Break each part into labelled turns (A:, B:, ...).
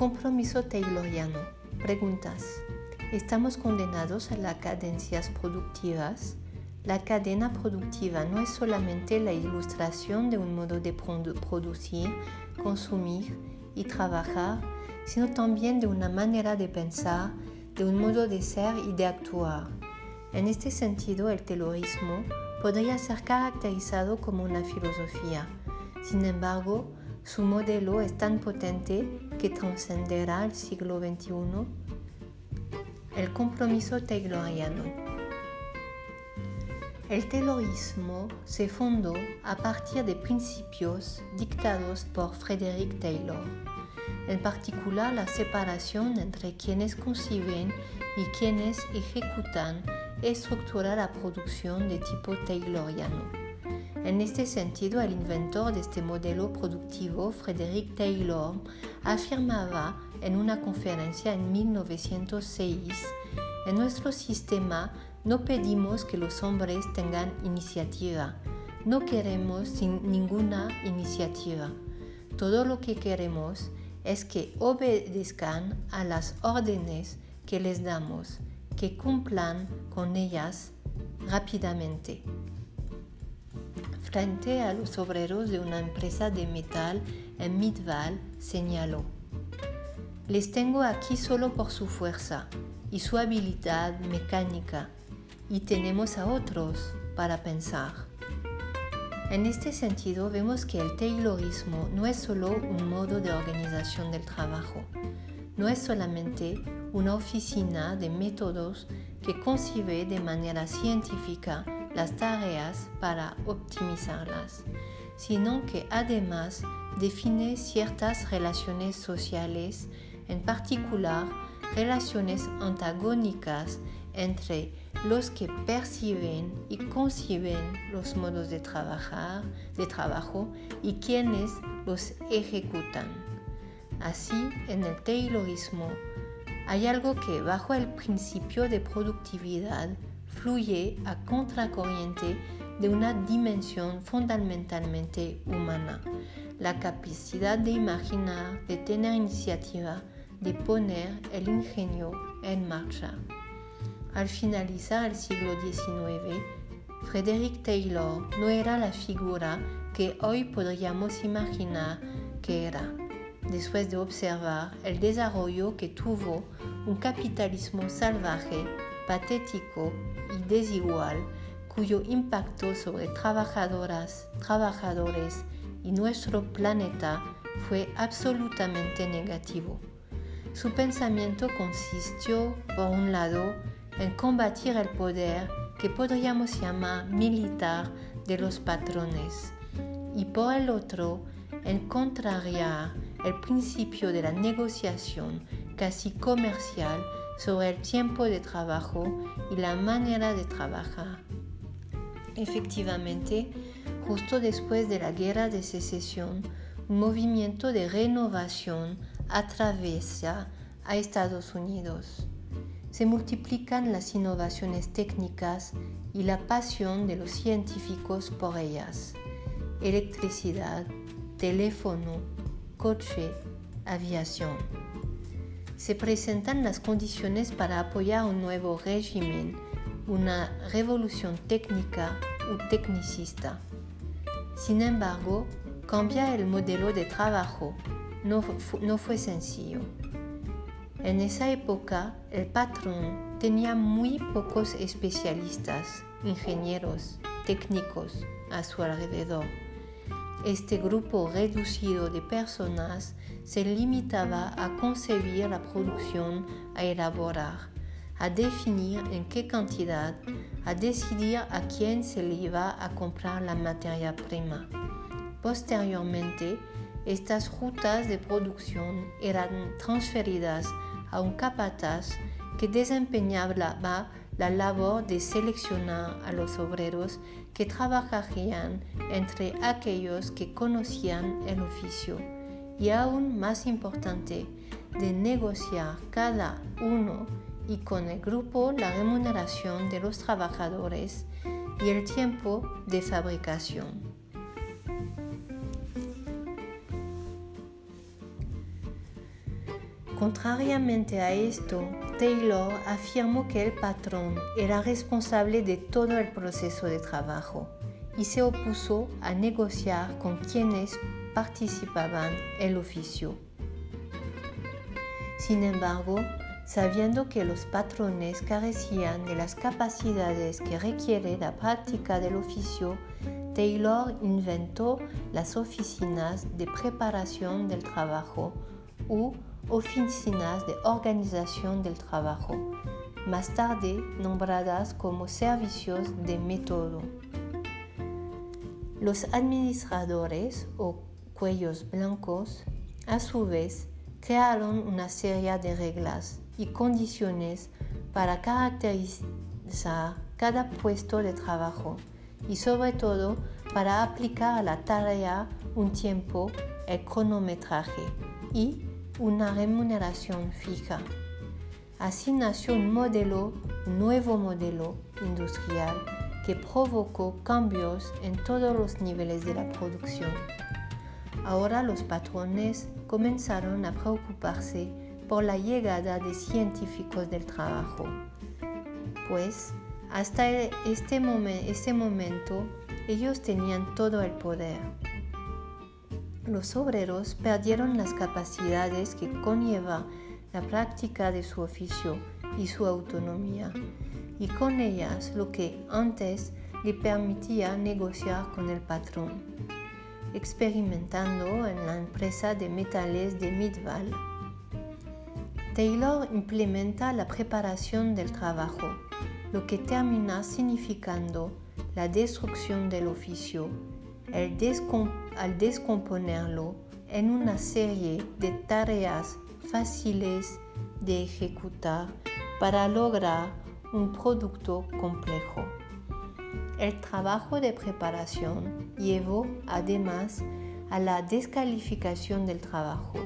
A: compromiso tayloriano. Preguntas. ¿Estamos condenados a las cadencias productivas? La cadena productiva no es solamente la ilustración de un modo de producir, consumir y trabajar, sino también de una manera de pensar, de un modo de ser y de actuar. En este sentido, el taylorismo podría ser caracterizado como una filosofía. Sin embargo, su modelo es tan potente que trascenderá el siglo XXI. El compromiso tayloriano. El taylorismo se fundó a partir de principios dictados por Frederick Taylor, en particular la separación entre quienes conciben y quienes ejecutan estructuran la producción de tipo tayloriano. En este sentido, el inventor de este modelo productivo, Frederick Taylor, afirmaba en una conferencia en 1906, en nuestro sistema no pedimos que los hombres tengan iniciativa, no queremos ninguna iniciativa. Todo lo que queremos es que obedezcan a las órdenes que les damos, que cumplan con ellas rápidamente frente a los obreros de una empresa de metal en Midval, señaló, les tengo aquí solo por su fuerza y su habilidad mecánica y tenemos a otros para pensar. En este sentido vemos que el Taylorismo no es solo un modo de organización del trabajo, no es solamente una oficina de métodos que concibe de manera científica las tareas para optimizarlas, sino que además define ciertas relaciones sociales, en particular relaciones antagónicas entre los que perciben y conciben los modos de de trabajo y quienes los ejecutan. Así, en el Taylorismo hay algo que bajo el principio de productividad fluye a contracorriente de una dimensión fundamentalmente humana, la capacidad de imaginar, de tener iniciativa, de poner el ingenio en marcha. Al finalizar el siglo XIX, Frederick Taylor no era la figura que hoy podríamos imaginar que era, después de observar el desarrollo que tuvo un capitalismo salvaje, patético y desigual cuyo impacto sobre trabajadoras, trabajadores y nuestro planeta fue absolutamente negativo. Su pensamiento consistió, por un lado, en combatir el poder que podríamos llamar militar de los patrones y por el otro, en contrariar el principio de la negociación casi comercial sobre el tiempo de trabajo y la manera de trabajar. Efectivamente, justo después de la guerra de secesión, un movimiento de renovación atraviesa a Estados Unidos. Se multiplican las innovaciones técnicas y la pasión de los científicos por ellas. Electricidad, teléfono, coche, aviación se presentan las condiciones para apoyar un nuevo régimen, una revolución técnica o tecnicista. Sin embargo, cambiar el modelo de trabajo no, no fue sencillo. En esa época, el patrón tenía muy pocos especialistas, ingenieros, técnicos a su alrededor. Este grupo reducido de personas se limitaba a concebir la producción, a elaborar, a definir en qué cantidad, a decidir a quién se le iba a comprar la materia prima. Posteriormente, estas rutas de producción eran transferidas a un capataz que desempeñaba la labor de seleccionar a los obreros que trabajarían entre aquellos que conocían el oficio y aún más importante, de negociar cada uno y con el grupo la remuneración de los trabajadores y el tiempo de fabricación. Contrariamente a esto, Taylor afirmó que el patrón era responsable de todo el proceso de trabajo y se opuso a negociar con quienes participaban el oficio. Sin embargo, sabiendo que los patrones carecían de las capacidades que requiere la práctica del oficio, Taylor inventó las oficinas de preparación del trabajo u oficinas de organización del trabajo, más tarde nombradas como servicios de método. Los administradores o cuellos blancos, a su vez, crearon una serie de reglas y condiciones para caracterizar cada puesto de trabajo y sobre todo para aplicar a la tarea un tiempo, el cronometraje y una remuneración fija. Así nació un modelo, un nuevo modelo industrial que provocó cambios en todos los niveles de la producción. Ahora los patrones comenzaron a preocuparse por la llegada de científicos del trabajo, pues hasta este, este momento ellos tenían todo el poder. Los obreros perdieron las capacidades que conlleva la práctica de su oficio y su autonomía, y con ellas lo que antes le permitía negociar con el patrón experimentando en la empresa de metales de Midval. Taylor implementa la preparación del trabajo, lo que termina significando la destrucción del oficio, al descomponerlo en una serie de tareas fáciles de ejecutar para lograr un producto complejo. El trabajo de preparación llevó además a la descalificación del trabajo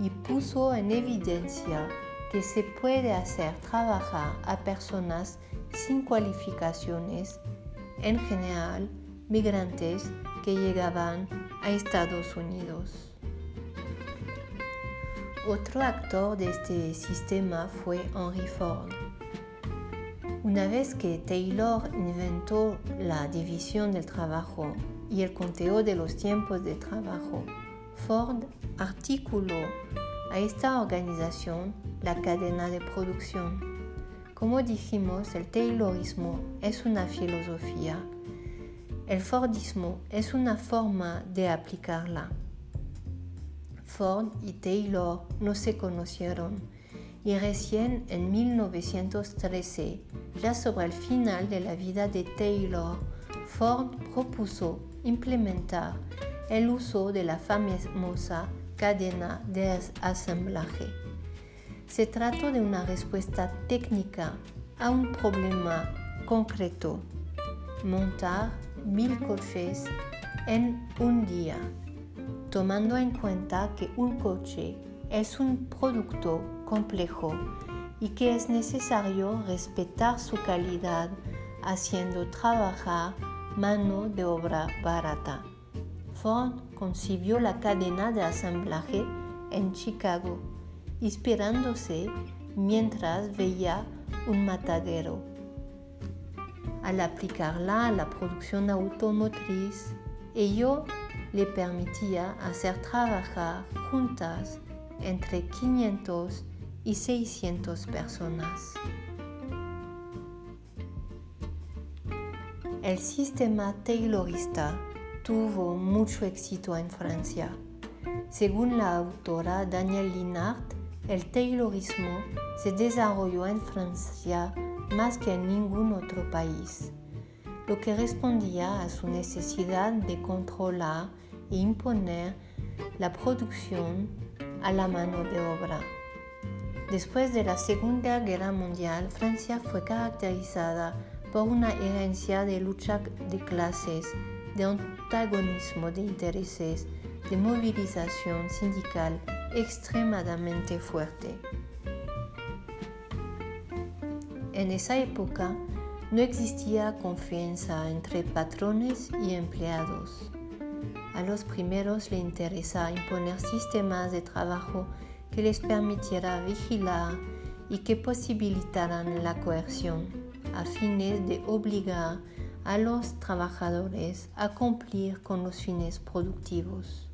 A: y puso en evidencia que se puede hacer trabajar a personas sin cualificaciones, en general migrantes que llegaban a Estados Unidos. Otro actor de este sistema fue Henry Ford una vez que Taylor inventó la división del trabajo y el conteo de los tiempos de trabajo, Ford articuló a esta organización la cadena de producción. Como dijimos, el Taylorismo es una filosofía. El Fordismo es una forma de aplicarla. Ford y Taylor no se conocieron y recién en 1913, ya sobre el final de la vida de Taylor, Ford propuso implementar el uso de la famosa cadena de asemblaje. Se trató de una respuesta técnica a un problema concreto, montar mil coches en un día, tomando en cuenta que un coche es un producto complejo y que es necesario respetar su calidad haciendo trabajar mano de obra barata. Ford concibió la cadena de asamblaje en Chicago, inspirándose mientras veía un matadero. Al aplicarla a la producción automotriz, ello le permitía hacer trabajar juntas entre 500 y 600 personas. El sistema taylorista tuvo mucho éxito en Francia. Según la autora Danielle Linhart, el taylorismo se desarrolló en Francia más que en ningún otro país, lo que respondía a su necesidad de controlar e imponer la producción a la mano de obra. Después de la Segunda Guerra Mundial, Francia fue caracterizada por una herencia de lucha de clases, de antagonismo de intereses, de movilización sindical extremadamente fuerte. En esa época no existía confianza entre patrones y empleados. A los primeros les interesa imponer sistemas de trabajo que les permitiera vigilar y que posibilitaran la coerción a fines de obligar a los trabajadores a cumplir con los fines productivos.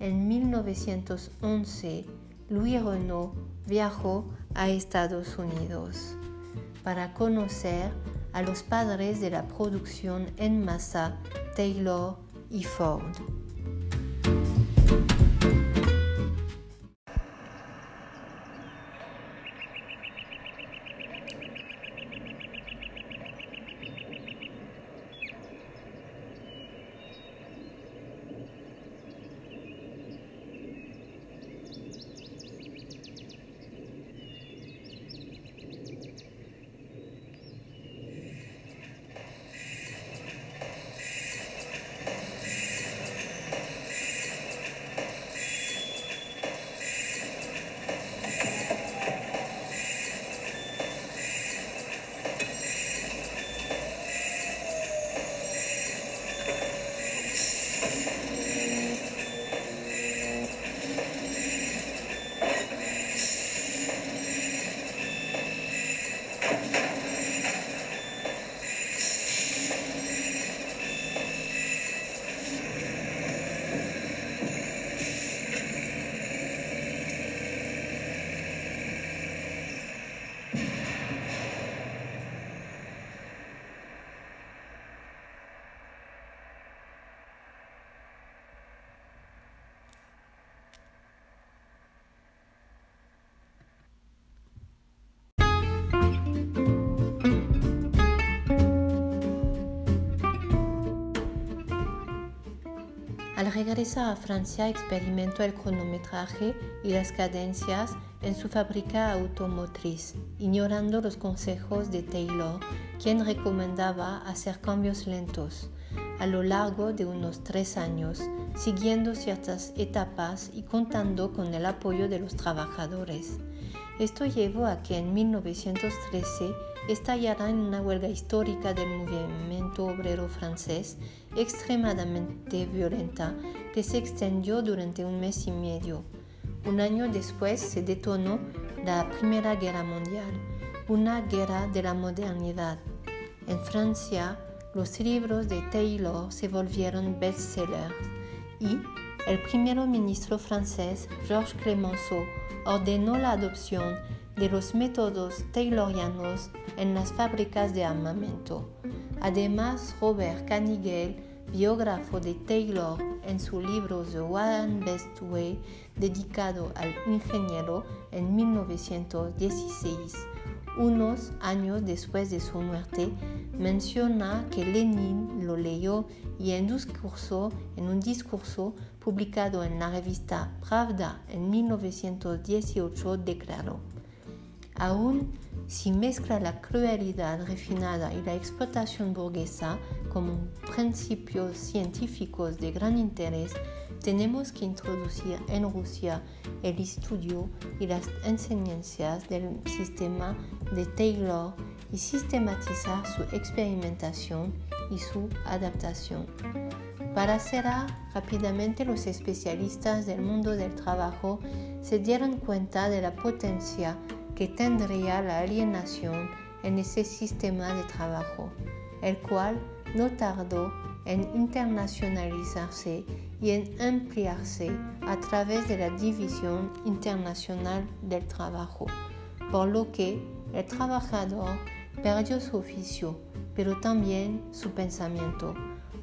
A: En 1911, Louis Renault viajó a Estados Unidos para conocer a los padres de la producción en masa Taylor y Al regresar a Francia experimentó el cronometraje y las cadencias en su fábrica automotriz, ignorando los consejos de Taylor, quien recomendaba hacer cambios lentos a lo largo de unos tres años, siguiendo ciertas etapas y contando con el apoyo de los trabajadores. Esto llevó a que en 1913 estallará en una huelga histórica del movimiento obrero francés extremadamente violenta que se extendió durante un mes y medio. Un año después se detonó la Primera Guerra Mundial, una guerra de la modernidad. En Francia, los libros de Taylor se volvieron bestsellers y el primer ministro francés Georges Clemenceau ordenó la adopción de los métodos taylorianos en las fábricas de armamento. Además, Robert Carnegie, biógrafo de Taylor, en su libro The One Best Way, dedicado al ingeniero en 1916, unos años después de su muerte, menciona que Lenin lo leyó y en, en un discurso publicado en la revista Pravda en 1918 declaró, aún si mezcla la crueldad refinada y la explotación burguesa como principios científicos de gran interés, tenemos que introducir en Rusia el estudio y las enseñanzas del sistema de Taylor y sistematizar su experimentación y su adaptación. Para rápidamente los especialistas del mundo del trabajo se dieron cuenta de la potencia que tendría la alienación en ese sistema de trabajo, el cual no tardó en internacionalizarse y en ampliarse a través de la División Internacional del Trabajo, por lo que el trabajador perdió su oficio, pero también su pensamiento.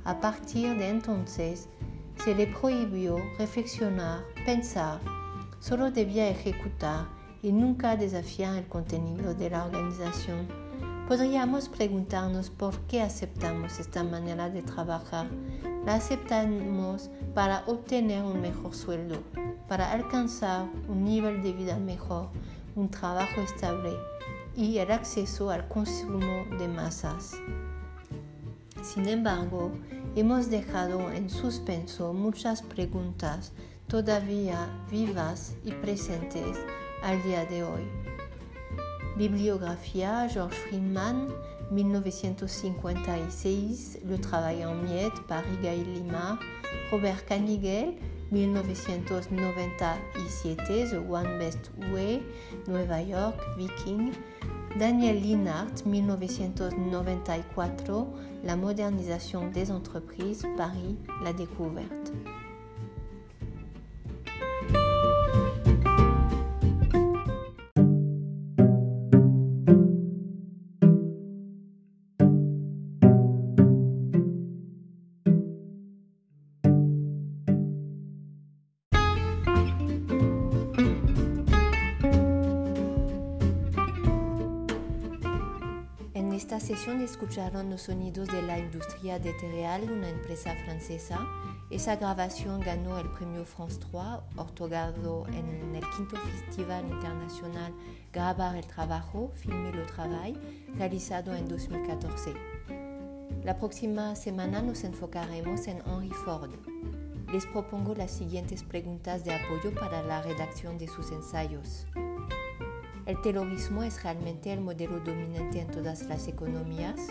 A: A partir de entonces, se le prohibió reflexionar, pensar, solo debía ejecutar y nunca desafiar el contenido de la organización. Podríamos preguntarnos por qué aceptamos esta manera de trabajar. La aceptamos para obtener un mejor sueldo, para alcanzar un nivel de vida mejor, un trabajo estable y el acceso al consumo de masas. Sin embargo, hemos dejado en suspenso muchas preguntas todavía vivas y presentes al día de hoy. Bibliografía George Friedman, 1956, Le travail en miettes, Paris Gaël Lima, Robert Canigel, 1997, The One Best Way, Nueva York, Viking. Daniel Linhart, 1994, La modernisation des entreprises, Paris, La découverte. Sesión escucharon los sonidos de la industria de Tereal, una empresa francesa. Esa grabación ganó el premio France 3, otorgado en el quinto Festival Internacional Grabar el Trabajo, Filmer le Travail, realizado en 2014. La próxima semana nos enfocaremos en Henry Ford. Les propongo las siguientes preguntas de apoyo para la redacción de sus ensayos. ¿El terrorismo es realmente el modelo dominante en todas las economías?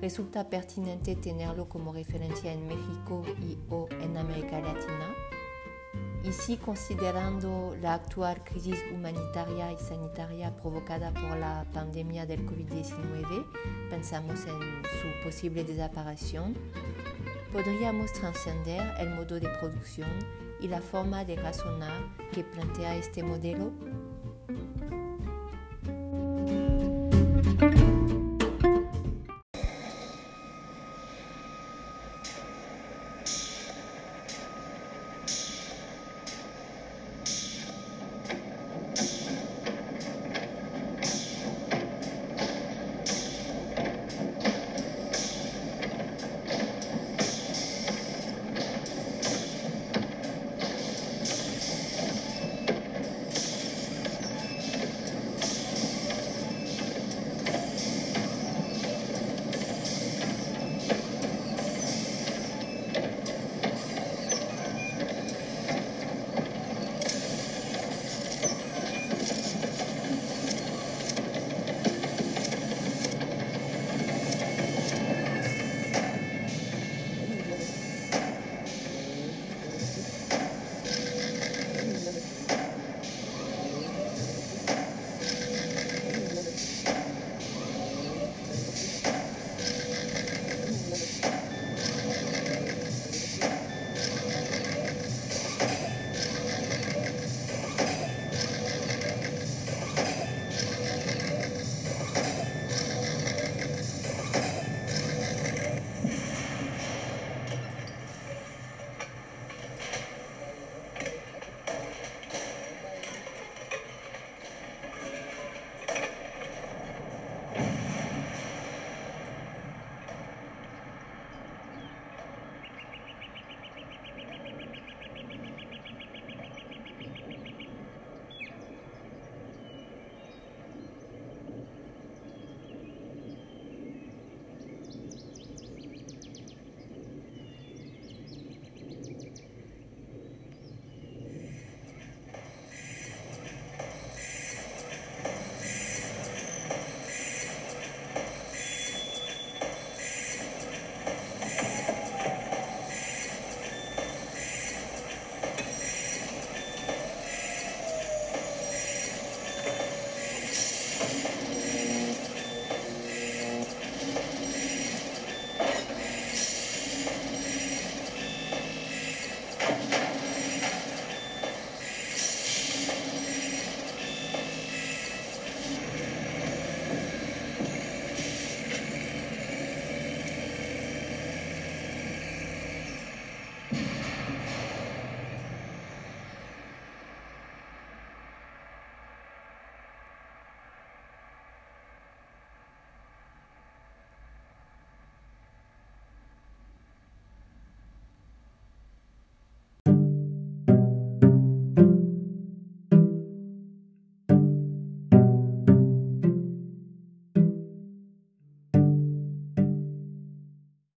A: ¿Resulta pertinente tenerlo como referencia en México y o en América Latina? Y si considerando la actual crisis humanitaria y sanitaria provocada por la pandemia del COVID-19, pensamos en su posible desaparición, podríamos trascender el modo de producción y la forma de razonar que plantea este modelo